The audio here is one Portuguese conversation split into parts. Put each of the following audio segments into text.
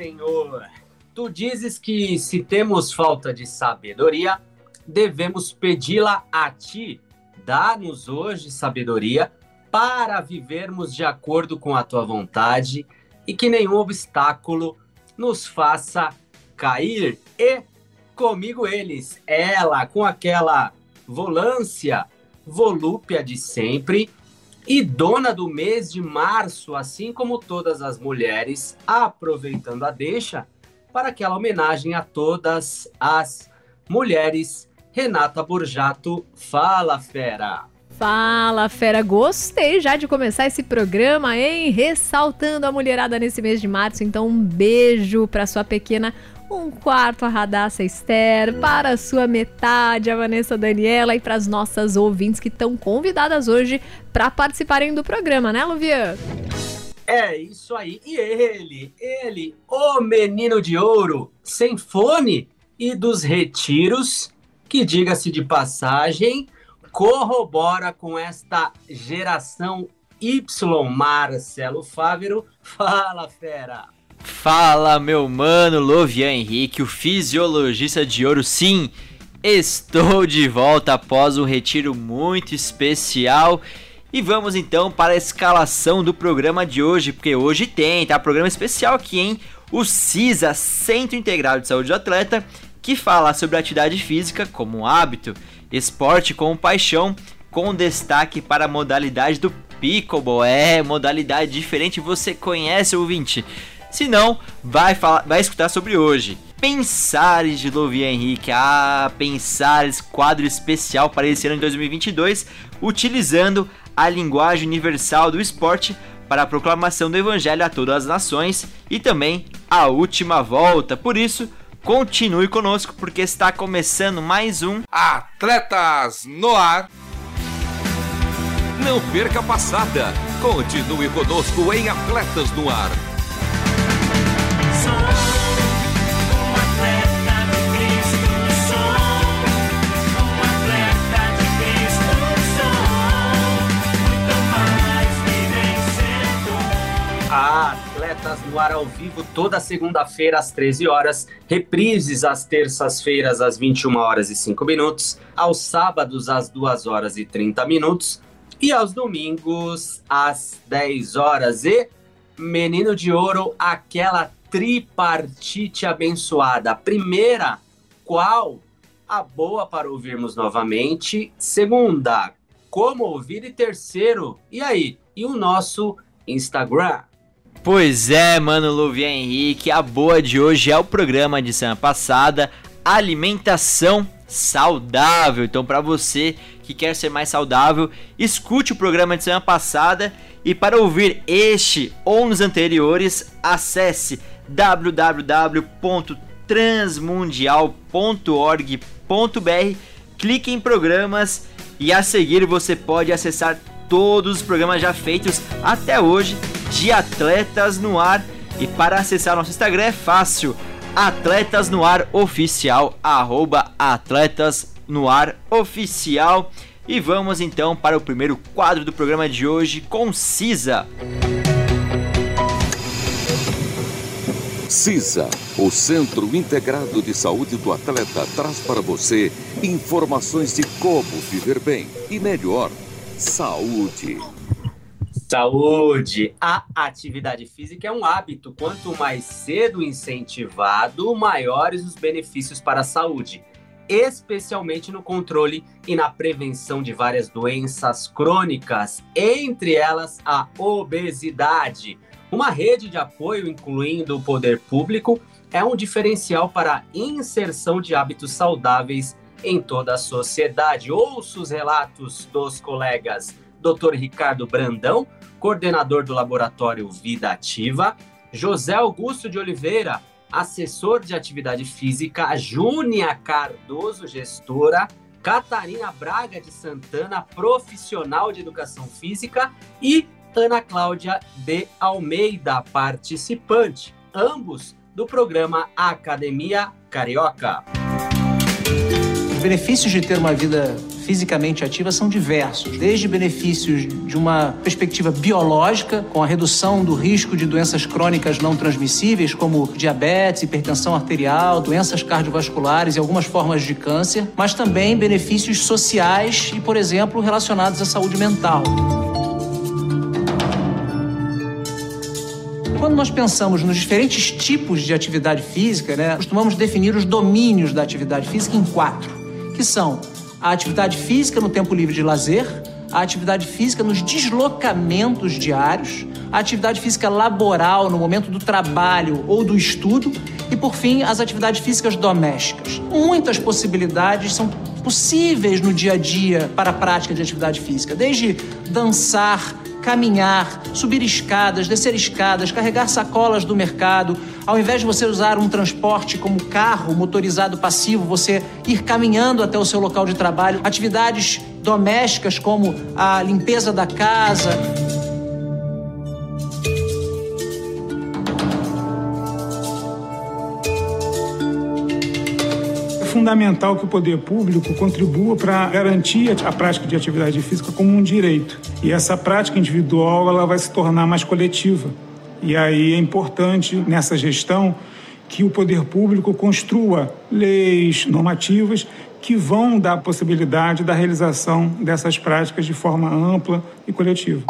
Senhor, tu dizes que se temos falta de sabedoria, devemos pedi-la a ti. Dá-nos hoje sabedoria para vivermos de acordo com a tua vontade e que nenhum obstáculo nos faça cair. E comigo eles, ela com aquela volância, volúpia de sempre e dona do mês de março, assim como todas as mulheres, aproveitando a deixa para aquela homenagem a todas as mulheres. Renata Borjato, fala fera! Fala, fera! Gostei já de começar esse programa, hein? Ressaltando a mulherada nesse mês de março. Então, um beijo para sua pequena um quarto a Radassa Esther, para a sua metade, a Vanessa Daniela, e para as nossas ouvintes que estão convidadas hoje para participarem do programa, né, Luvian? É isso aí. E ele, ele, o menino de ouro, sem fone e dos retiros, que diga-se de passagem, corrobora com esta geração Y, Marcelo Fávero. Fala, fera! Fala, meu mano Lovian Henrique, o fisiologista de ouro. Sim, estou de volta após um retiro muito especial. E vamos então para a escalação do programa de hoje, porque hoje tem, tá? Programa especial aqui, hein? O CISA, Centro Integrado de Saúde do Atleta, que fala sobre atividade física como hábito, esporte como paixão, com destaque para a modalidade do pickleball. É, modalidade diferente, você conhece, ouvinte? Se não, vai, falar, vai escutar sobre hoje. Pensares de Lovian Henrique. Ah, Pensares, quadro especial para esse ano de 2022, utilizando a linguagem universal do esporte para a proclamação do evangelho a todas as nações e também a última volta. Por isso, continue conosco porque está começando mais um Atletas no Ar. Não perca a passada. Continue conosco em Atletas no Ar. No ar ao vivo toda segunda-feira às 13 horas, reprises às terças-feiras às 21 horas e 5 minutos, aos sábados às 2 horas e 30 minutos e aos domingos às 10 horas. E Menino de Ouro, aquela tripartite abençoada. Primeira, qual? A boa para ouvirmos novamente. Segunda, como ouvir e terceiro, e aí? E o nosso Instagram? Pois é, mano Luvian Henrique, a boa de hoje é o programa de semana passada, alimentação saudável. Então, para você que quer ser mais saudável, escute o programa de semana passada e para ouvir este ou nos anteriores, acesse www.transmundial.org.br, clique em programas e a seguir você pode acessar todos os programas já feitos até hoje de Atletas no Ar. E para acessar nosso Instagram é fácil, Atletas no Ar Oficial, arroba Atletas no Ar Oficial. E vamos então para o primeiro quadro do programa de hoje com CISA. CISA, o Centro Integrado de Saúde do Atleta, traz para você informações de como viver bem e melhor. Saúde. Saúde! A atividade física é um hábito. Quanto mais cedo incentivado, maiores os benefícios para a saúde, especialmente no controle e na prevenção de várias doenças crônicas, entre elas a obesidade. Uma rede de apoio, incluindo o poder público, é um diferencial para a inserção de hábitos saudáveis em toda a sociedade. Ouça os relatos dos colegas Dr. Ricardo Brandão, coordenador do Laboratório Vida Ativa, José Augusto de Oliveira, assessor de atividade física, Júnia Cardoso, gestora, Catarina Braga de Santana, profissional de educação física, e Ana Cláudia de Almeida, participante, ambos do programa Academia Carioca. Os benefícios de ter uma vida fisicamente ativa são diversos, desde benefícios de uma perspectiva biológica, com a redução do risco de doenças crônicas não transmissíveis, como diabetes, hipertensão arterial, doenças cardiovasculares e algumas formas de câncer, mas também benefícios sociais e, por exemplo, relacionados à saúde mental. Quando nós pensamos nos diferentes tipos de atividade física, né, costumamos definir os domínios da atividade física em quatro, que são a atividade física no tempo livre de lazer, a atividade física nos deslocamentos diários, a atividade física laboral no momento do trabalho ou do estudo e, por fim, as atividades físicas domésticas. Muitas possibilidades são possíveis no dia a dia para a prática de atividade física, desde dançar, caminhar, subir escadas, descer escadas, carregar sacolas do mercado. Ao invés de você usar um transporte como carro motorizado passivo, você ir caminhando até o seu local de trabalho. Atividades domésticas como a limpeza da casa. Fundamental que o poder público contribua para garantir a prática de atividade física como um direito. E essa prática individual ela vai se tornar mais coletiva. E aí é importante nessa gestão que o poder público construa leis normativas que vão dar possibilidade da realização dessas práticas de forma ampla e coletiva.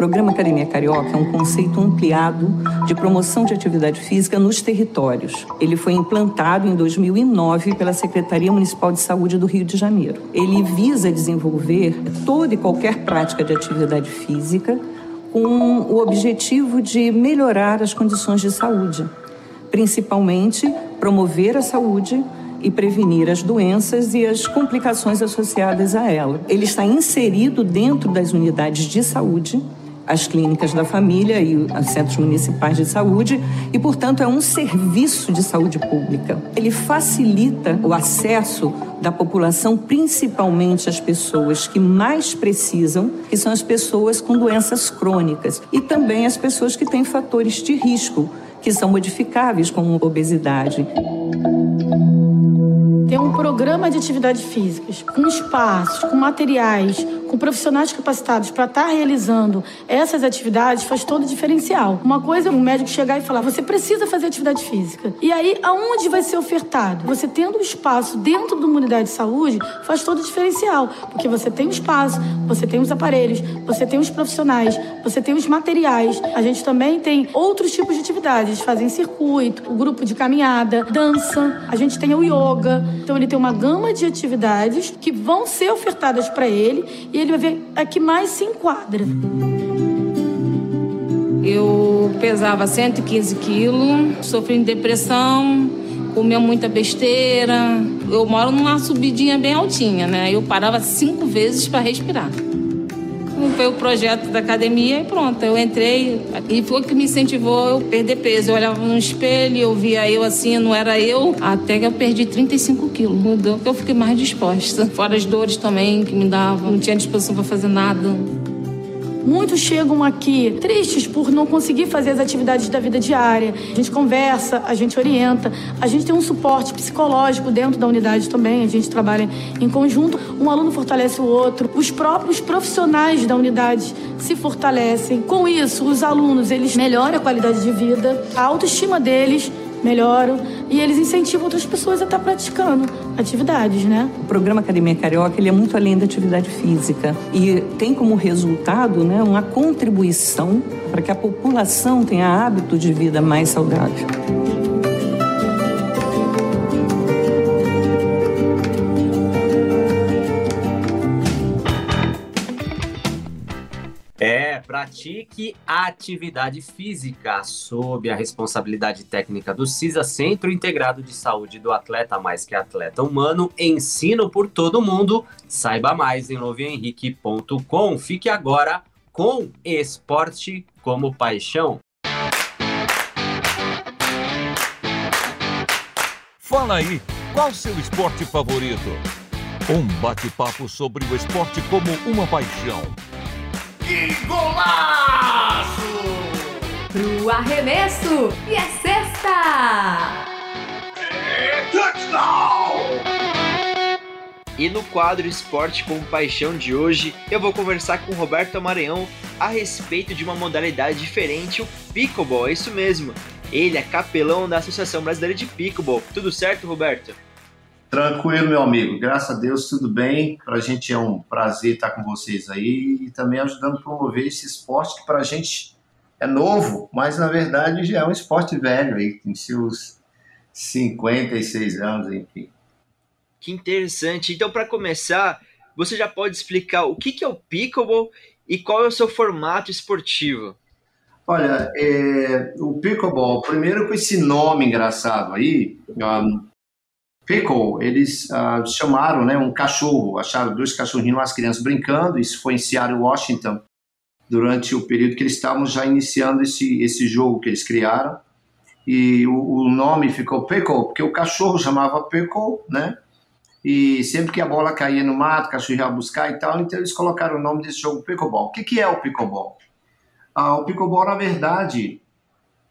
Programa Academia Carioca é um conceito ampliado de promoção de atividade física nos territórios. Ele foi implantado em 2009 pela Secretaria Municipal de Saúde do Rio de Janeiro. Ele visa desenvolver toda e qualquer prática de atividade física com o objetivo de melhorar as condições de saúde, principalmente promover a saúde e prevenir as doenças e as complicações associadas a ela. Ele está inserido dentro das unidades de saúde as clínicas da família e os centros municipais de saúde e, portanto, é um serviço de saúde pública. Ele facilita o acesso da população, principalmente as pessoas que mais precisam, que são as pessoas com doenças crônicas e também as pessoas que têm fatores de risco, que são modificáveis, como obesidade ter um programa de atividades físicas, com espaços, com materiais, com profissionais capacitados para estar tá realizando essas atividades faz todo o diferencial. Uma coisa é um médico chegar e falar: você precisa fazer atividade física. E aí, aonde vai ser ofertado? Você tendo um espaço dentro de uma unidade de saúde faz todo o diferencial, porque você tem o espaço, você tem os aparelhos, você tem os profissionais, você tem os materiais. A gente também tem outros tipos de atividades, fazem circuito, o grupo de caminhada, dança, a gente tem o yoga. Então ele tem uma gama de atividades que vão ser ofertadas para ele e ele vai ver a que mais se enquadra. Eu pesava 115 quilos, sofri de depressão, comia muita besteira. Eu moro numa subidinha bem altinha, né? Eu parava cinco vezes para respirar foi o projeto da academia e pronto, eu entrei e foi o que me incentivou eu perder peso. Eu olhava no espelho, eu via eu assim, não era eu, até que eu perdi 35 quilos. Mudou, eu fiquei mais disposta. Fora as dores também que me davam, não tinha disposição para fazer nada. Muitos chegam aqui tristes por não conseguir fazer as atividades da vida diária. A gente conversa, a gente orienta, a gente tem um suporte psicológico dentro da unidade também, a gente trabalha em conjunto. Um aluno fortalece o outro, os próprios profissionais da unidade se fortalecem. Com isso, os alunos eles melhoram a qualidade de vida, a autoestima deles melhoram e eles incentivam outras pessoas a estar praticando atividades, né? O programa Academia Carioca ele é muito além da atividade física e tem como resultado, né, uma contribuição para que a população tenha hábito de vida mais saudável. Pratique atividade física sob a responsabilidade técnica do CISA, Centro Integrado de Saúde do Atleta Mais Que Atleta Humano. Ensino por todo mundo. Saiba mais em lovienrique.com. Fique agora com esporte como paixão. Fala aí, qual seu esporte favorito? Um bate-papo sobre o esporte como uma paixão. Golaço! Pro arremesso e é sexta! É touchdown! E no quadro Esporte com Paixão de hoje, eu vou conversar com Roberto Maranhão a respeito de uma modalidade diferente, o pickleball, é isso mesmo. Ele é capelão da Associação Brasileira de Pickleball. Tudo certo, Roberto? Tranquilo, meu amigo. Graças a Deus, tudo bem. Para a gente é um prazer estar com vocês aí e também ajudando a promover esse esporte que para a gente é novo, mas na verdade já é um esporte velho aí, tem seus 56 anos, enfim. Que interessante. Então, para começar, você já pode explicar o que é o pickleball e qual é o seu formato esportivo? Olha, é, o pickleball, primeiro com esse nome engraçado aí, um, pickle, eles uh, chamaram né, um cachorro, acharam dois cachorrinhos, umas crianças brincando, isso foi em Seattle, Washington, durante o período que eles estavam já iniciando esse, esse jogo que eles criaram, e o, o nome ficou pickle, porque o cachorro chamava pickle, né, e sempre que a bola caía no mato, o cachorro ia buscar e tal, então eles colocaram o nome desse jogo pickleball. O que, que é o pickleball? Ah, o pickleball, na verdade,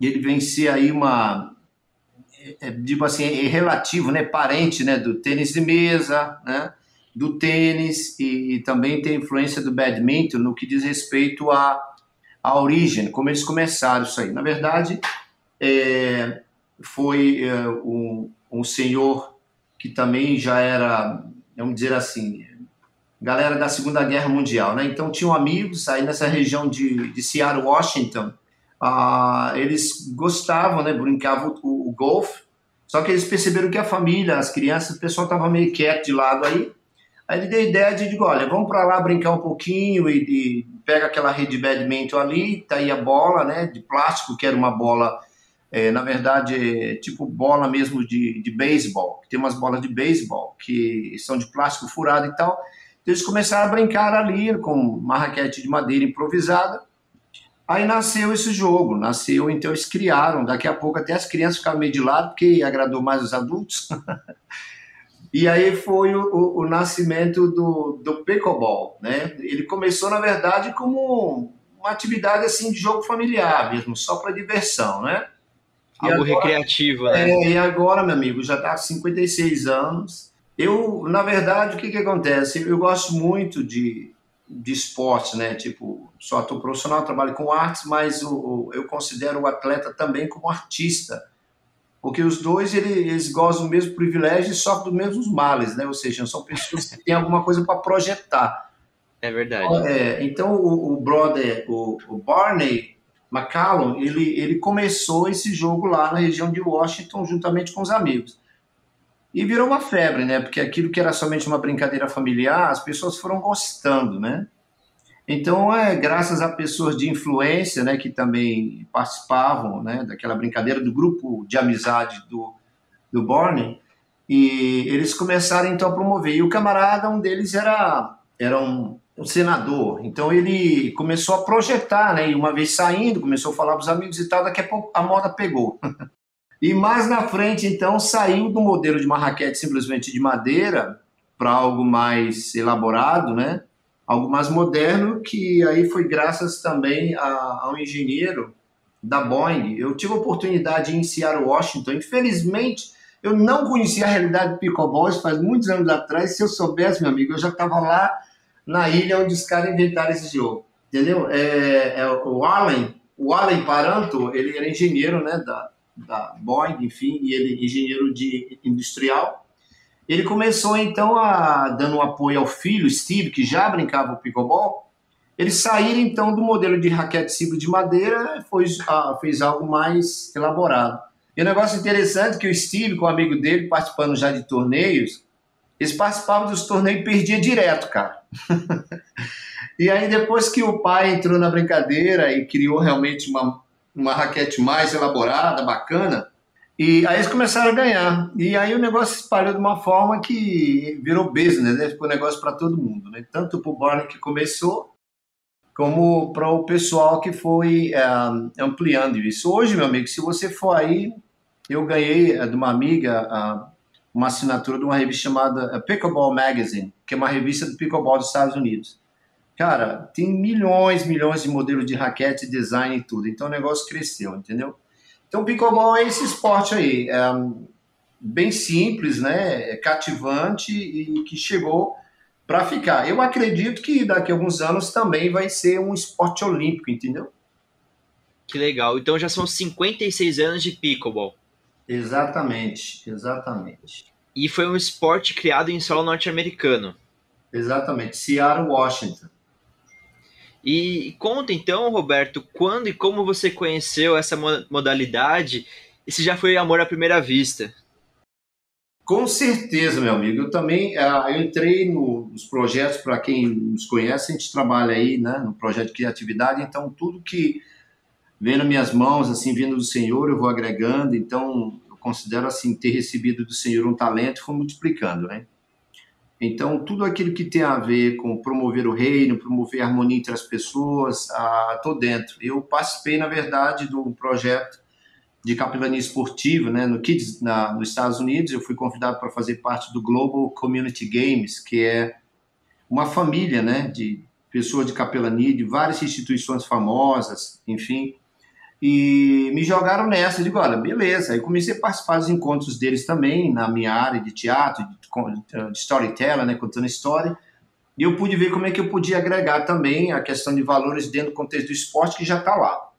ele vem ser aí uma, é, digo assim, é relativo, né, parente, né, do tênis de mesa, né, do tênis e, e também tem influência do badminton no que diz respeito à, à origem, como eles começaram isso aí. Na verdade, é, foi é, um, um senhor que também já era, vamos dizer assim, galera da Segunda Guerra Mundial, né? Então tinham amigos aí nessa região de, de Seattle, Washington. Ah, eles gostavam, né? Brincavam o, o golfe. Só que eles perceberam que a família, as crianças, o pessoal estava meio quieto de lado aí. Aí ele deu a ideia de, digo, olha, vamos para lá brincar um pouquinho e, e, pega aquela rede de badminton ali, tá aí a bola, né, de plástico, que era uma bola, é, na verdade, é, tipo bola mesmo de, de beisebol. Tem umas bolas de beisebol que são de plástico furado e tal eles começaram a brincar ali com uma raquete de madeira improvisada. Aí nasceu esse jogo, nasceu, então eles criaram. Daqui a pouco até as crianças ficaram meio de lado, porque agradou mais os adultos. e aí foi o, o, o, nascimento do, do pickleball, né? Ele começou, na verdade, como uma atividade assim de jogo familiar mesmo, só para diversão, né? E Algo agora, recreativo, né? É, e agora, meu amigo, já está com 56 anos eu, na verdade, o que, que acontece? Eu gosto muito de, de esporte, né? Tipo, sou ator profissional, trabalho com artes, mas o, o, eu considero o atleta também como artista. Porque os dois, eles, eles gozam do mesmo privilégio e sofrem dos mesmos males, né? Ou seja, são pessoas que têm alguma coisa para projetar. É verdade. É, então, o, o brother, o, o Barney McCallum, ele, ele começou esse jogo lá na região de Washington, juntamente com os amigos. E virou uma febre, né? Porque aquilo que era somente uma brincadeira familiar, as pessoas foram gostando, né? Então, é graças a pessoas de influência, né, que também participavam, né, daquela brincadeira do grupo de amizade do, do Borne, e eles começaram então a promover. E o camarada, um deles era, era um, um senador, então ele começou a projetar, né, e uma vez saindo, começou a falar para os amigos e tal, daqui a pouco a moda pegou. E mais na frente, então, saiu do modelo de uma raquete simplesmente de madeira para algo mais elaborado, né? Algo mais moderno, que aí foi graças também a, a um engenheiro da Boeing. Eu tive a oportunidade em Seattle, Washington. Infelizmente, eu não conhecia a realidade do pickleball, faz muitos anos atrás. Se eu soubesse, meu amigo, eu já estava lá na ilha onde os caras inventaram esse jogo. Entendeu? É, é, o Allen, o Allen Paranto, ele era engenheiro né, da, da Boeing, enfim, e ele engenheiro de industrial. Ele começou então a dando um apoio ao filho Steve, que já brincava o pickleball. Eles saíram então do modelo de raquete simples de madeira, foi, ah, fez algo mais elaborado. E um negócio interessante é que o Steve, com um amigo dele, participando já de torneios, eles participavam dos torneios e perdiam direto, cara. e aí, depois que o pai entrou na brincadeira e criou realmente uma, uma raquete mais elaborada, bacana, e aí eles começaram a ganhar. E aí o negócio se espalhou de uma forma que virou business, né? Ficou negócio para todo mundo, né? Tanto para o Barney que começou, como para o pessoal que foi é, ampliando isso. Hoje, meu amigo, se você for aí, eu ganhei é, de uma amiga uh, uma assinatura de uma revista chamada uh, Pickleball Magazine, que é uma revista do pickleball dos Estados Unidos. Cara, tem milhões, milhões de modelos de raquete, design e tudo. Então o negócio cresceu, entendeu? Então o pickleball é esse esporte aí, é, bem simples, né? É cativante e que chegou para ficar. Eu acredito que daqui a alguns anos também vai ser um esporte olímpico, entendeu? Que legal. Então já são 56 anos de pickleball. Exatamente, exatamente. E foi um esporte criado em solo norte-americano. Exatamente, Seattle, Washington. E conta então, Roberto, quando e como você conheceu essa modalidade e se já foi amor à primeira vista? Com certeza, meu amigo. Eu também uh, eu entrei no, nos projetos, para quem nos conhece, a gente trabalha aí né, no projeto de criatividade, então tudo que vem nas minhas mãos, assim, vindo do Senhor, eu vou agregando, então eu considero assim ter recebido do Senhor um talento e fui multiplicando, né? Então, tudo aquilo que tem a ver com promover o reino, promover a harmonia entre as pessoas, estou uh, dentro. Eu participei, na verdade, do projeto de capelania esportiva, né, no Kids, na, nos Estados Unidos. Eu fui convidado para fazer parte do Global Community Games, que é uma família, né, de pessoas de capelania de várias instituições famosas, enfim. E me jogaram nessa, eu digo, olha, beleza. Aí comecei a participar dos encontros deles também, na minha área de teatro, de, storyteller, né, contando história. E eu pude ver como é que eu podia agregar também a questão de valores dentro do contexto do esporte que já está lá.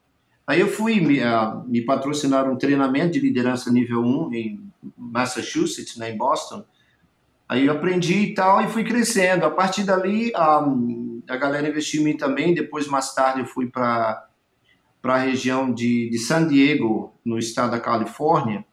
Aí eu fui me, uh, me patrocinar um treinamento de liderança nível 1 em Massachusetts, né, em Boston. Aí eu aprendi e tal e fui crescendo. A partir dali, um, a galera investiu em mim também. Depois, mais tarde, eu fui para a região de, de San Diego, no estado da Califórnia.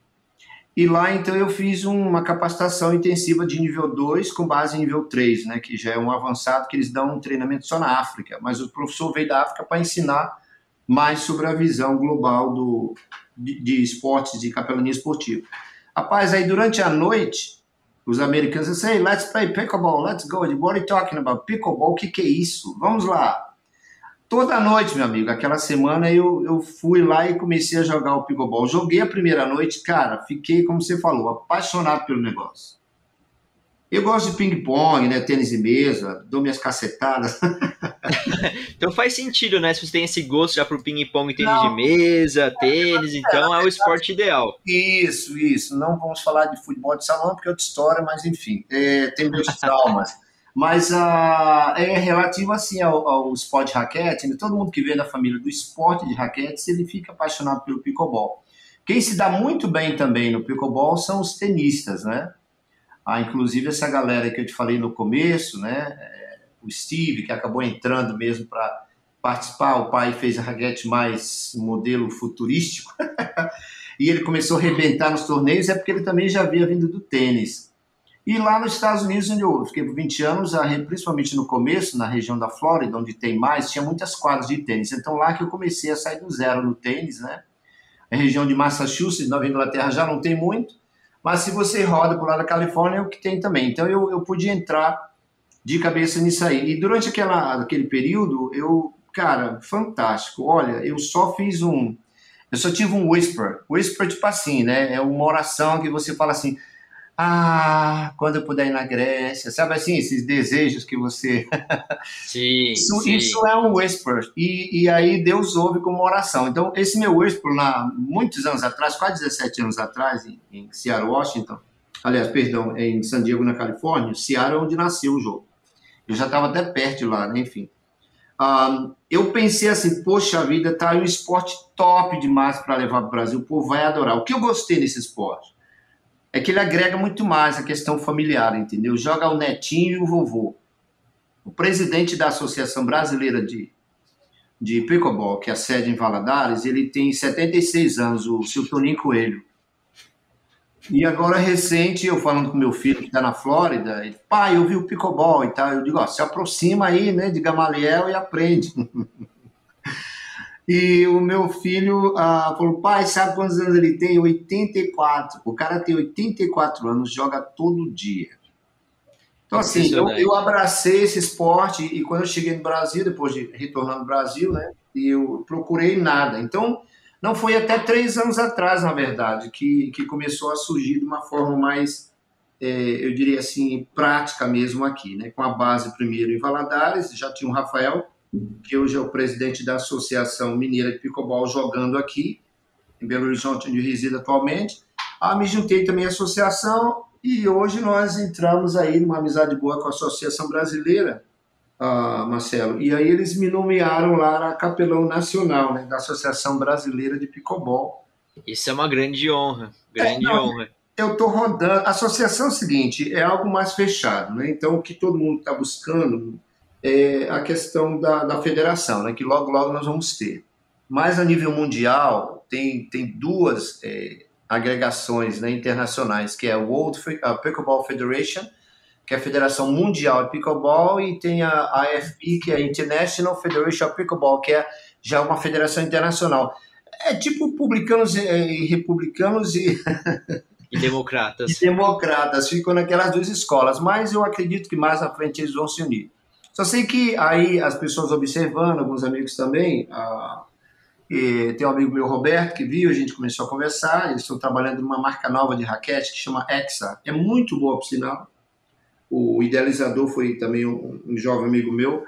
E lá, então, eu fiz uma capacitação intensiva de nível 2 com base em nível 3, né, que já é um avançado que eles dão um treinamento só na África. Mas o professor veio da África para ensinar mais sobre a visão global do, de, de esportes, de capelania esportiva. Rapaz, aí durante a noite, os americanos disseram, hey, let's play pickleball, let's go. What are you talking about? Pickleball, o que, que é isso? Vamos lá. Toda noite, meu amigo, aquela semana eu, eu fui lá e comecei a jogar o pickleball. Joguei a primeira noite, cara, fiquei, como você falou, apaixonado pelo negócio. Eu gosto de ping-pong, né? Tênis de mesa, dou minhas cacetadas. então faz sentido, né? Se você tem esse gosto já pro ping-pong, tênis Não. de mesa, tênis, então é o esporte ideal. Isso, isso. Não vamos falar de futebol de salão, porque é outra história, mas enfim, é, tem meus traumas. Mas uh, é relativo assim ao, ao esporte de raquete, né? todo mundo que vem da família do esporte de raquete, ele fica apaixonado pelo pickleball. Quem se dá muito bem também no pickleball são os tenistas, né? Ah, inclusive essa galera que eu te falei no começo, né? É, o Steve, que acabou entrando mesmo para participar, o pai fez a raquete mais modelo futurístico, e ele começou a arrebentar nos torneios, é porque ele também já havia vindo do tênis. E lá nos Estados Unidos, onde eu fiquei por 20 anos, principalmente no começo, na região da Flórida, onde tem mais, tinha muitas quadras de tênis. Então lá que eu comecei a sair do zero no tênis, né? A região de Massachusetts, Nova Inglaterra, já não tem muito. Mas se você roda por lá da Califórnia, é o que tem também. Então eu, eu pude entrar de cabeça nisso aí. E durante aquela, aquele período, eu, cara, fantástico. Olha, eu só fiz um. Eu só tive um whisper. Whisper, tipo assim, né? É uma oração que você fala assim: ah, quando eu puder ir na Grécia, sabe assim, esses desejos que você. Sim, isso, sim. isso é um whisper. E, e aí Deus ouve como oração. Então, esse meu whisper, lá, muitos anos atrás, quase 17 anos atrás, em, em Seattle, Washington, aliás, perdão, em San Diego, na Califórnia, Seattle é onde nasceu o jogo. Eu já estava até perto lá, né? enfim. Um, eu pensei assim, poxa vida, tá aí um esporte top demais para levar para o Brasil, o povo vai adorar. O que eu gostei desse esporte? É que ele agrega muito mais a questão familiar, entendeu? Joga o netinho e o vovô. O presidente da Associação Brasileira de, de Pickleball, que é a sede em Valadares, ele tem 76 anos, o seu Toninho Coelho. E agora, recente, eu falando com meu filho que está na Flórida, ele, pai, eu vi o pickleball e tal. Eu digo, ó, se aproxima aí, né, de Gamaliel e aprende. e o meu filho ah, falou, pai, sabe quantos anos ele tem? 84. O cara tem 84 anos, joga todo dia. Então, assim, eu, eu abracei esse esporte e quando eu cheguei no Brasil, depois de retornar no Brasil, né, eu procurei nada. Então, não foi até três anos atrás, na verdade, que, que começou a surgir de uma forma mais, é, eu diria assim, prática mesmo aqui, né? Com a base primeiro em Valadares, já tinha o Rafael, que hoje é o presidente da Associação Mineira de Picobol jogando aqui, em Belo Horizonte, onde eu resido atualmente. Ah, me juntei também à associação e hoje nós entramos aí numa amizade boa com a Associação Brasileira, uh, Marcelo. E aí eles me nomearam lá a capelão nacional né, da Associação Brasileira de Picobol. Isso é uma grande honra, grande é, não, honra. Eu estou rodando. A associação é o seguinte, é algo mais fechado, né? Então o que todo mundo está buscando é a questão da, da federação, né? Que logo logo nós vamos ter. Mas a nível mundial tem tem duas é, agregações né, internacionais, que é a World Pickleball Federation que é a Federação Mundial de Pickleball, e tem a AFP, que é a International Federation of Pickleball, que é já uma federação internacional. É tipo publicanos e, republicanos e... e democratas. E democratas, ficam naquelas duas escolas, mas eu acredito que mais à frente eles vão se unir. Só sei que aí as pessoas observando, alguns amigos também, ah, tem um amigo meu, Roberto, que viu, a gente começou a conversar, eles estão trabalhando numa marca nova de raquete que chama Exa. É muito boa, por sinal. O idealizador foi também um, um jovem amigo meu,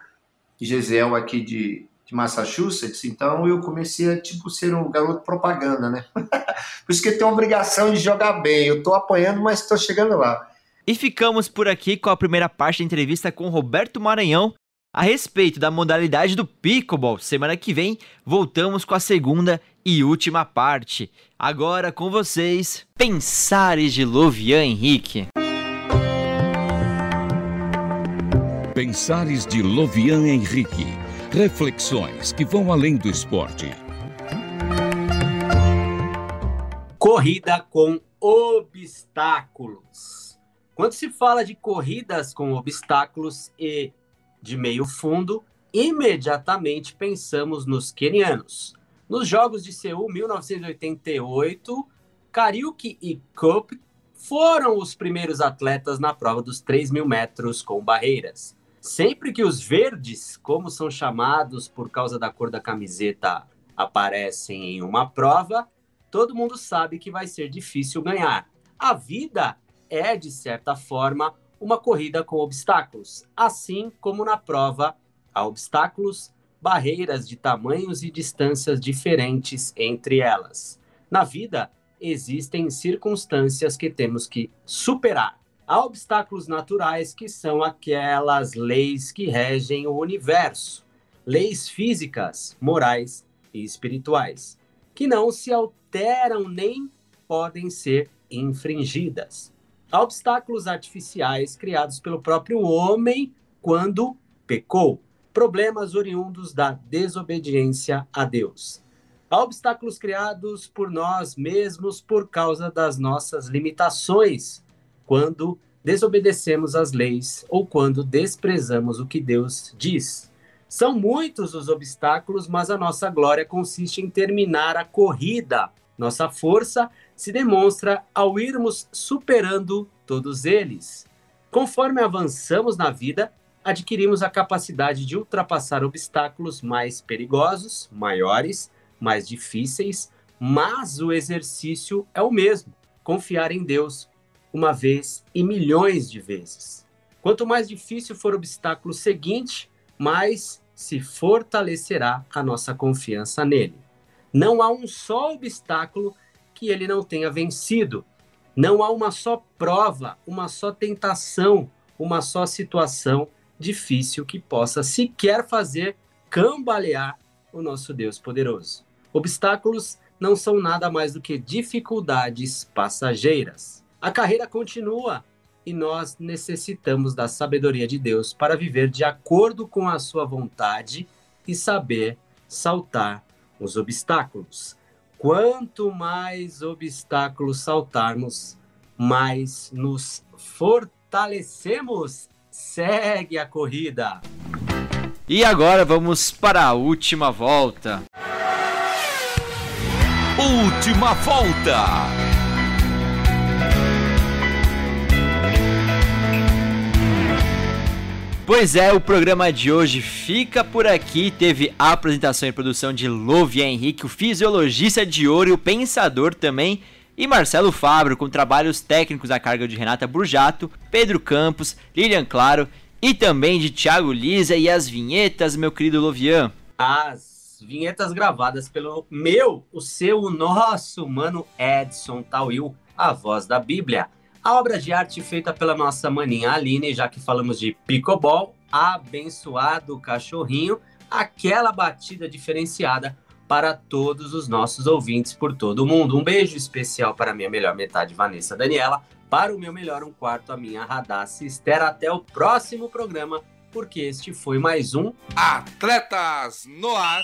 Gesiel, aqui de, de Massachusetts. Então eu comecei a tipo ser um garoto propaganda, né? por isso que eu tenho obrigação de jogar bem. Eu tô apanhando, mas estou chegando lá. E ficamos por aqui com a primeira parte da entrevista com Roberto Maranhão a respeito da modalidade do pickleball. Semana que vem voltamos com a segunda e última parte. Agora com vocês, Pensares de Lovian Henrique. Pensares de Lovian Henrique. Reflexões que vão além do esporte. Corrida com obstáculos. Quando se fala de corridas com obstáculos e de meio fundo, imediatamente pensamos nos quenianos. Nos Jogos de Seul 1988, Kariuki e Cope foram os primeiros atletas na prova dos 3 mil metros com barreiras. Sempre que os verdes, como são chamados por causa da cor da camiseta, aparecem em uma prova, todo mundo sabe que vai ser difícil ganhar. A vida é, de certa forma, uma corrida com obstáculos, assim como na prova há obstáculos, barreiras de tamanhos e distâncias diferentes entre elas. Na vida, existem circunstâncias que temos que superar. Há obstáculos naturais que são aquelas leis que regem o universo, leis físicas, morais e espirituais, que não se alteram nem podem ser infringidas. Obstáculos artificiais criados pelo próprio homem quando pecou, problemas oriundos da desobediência a Deus. Há obstáculos criados por nós mesmos por causa das nossas limitações quando desobedecemos as leis ou quando desprezamos o que Deus diz. São muitos os obstáculos, mas a nossa glória consiste em terminar a corrida. Nossa força se demonstra ao irmos superando todos eles. Conforme avançamos na vida, adquirimos a capacidade de ultrapassar obstáculos mais perigosos, maiores, mais difíceis, mas o exercício é o mesmo: confiar em Deus, uma vez e milhões de vezes. Quanto mais difícil for o obstáculo seguinte, mais se fortalecerá a nossa confiança nele. Não há um só obstáculo que ele não tenha vencido. Não há uma só prova, uma só tentação, uma só situação difícil que possa sequer fazer cambalear o nosso Deus poderoso. Obstáculos não são nada mais do que dificuldades passageiras. A carreira continua e nós necessitamos da sabedoria de Deus para viver de acordo com a sua vontade e saber saltar os obstáculos. Quanto mais obstáculos saltarmos, mais nos fortalecemos. Segue a corrida. E agora vamos para a última volta. Última volta. Pois é, o programa de hoje fica por aqui. Teve a apresentação e produção de Lovia Henrique, o fisiologista de ouro e o pensador também, e Marcelo Fabro, com trabalhos técnicos a carga de Renata Burjato, Pedro Campos, Lilian Claro e também de Thiago Lisa e as vinhetas, meu querido Lovian. As vinhetas gravadas pelo meu, o seu, o nosso mano Edson Tawil, a voz da Bíblia. A obra de arte feita pela nossa maninha Aline, já que falamos de picobol, abençoado cachorrinho, aquela batida diferenciada para todos os nossos ouvintes por todo o mundo. Um beijo especial para minha melhor metade, Vanessa Daniela, para o meu melhor um quarto, a minha Radassa Esther. Até o próximo programa, porque este foi mais um Atletas no Ar.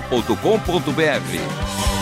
transmundial.com.br.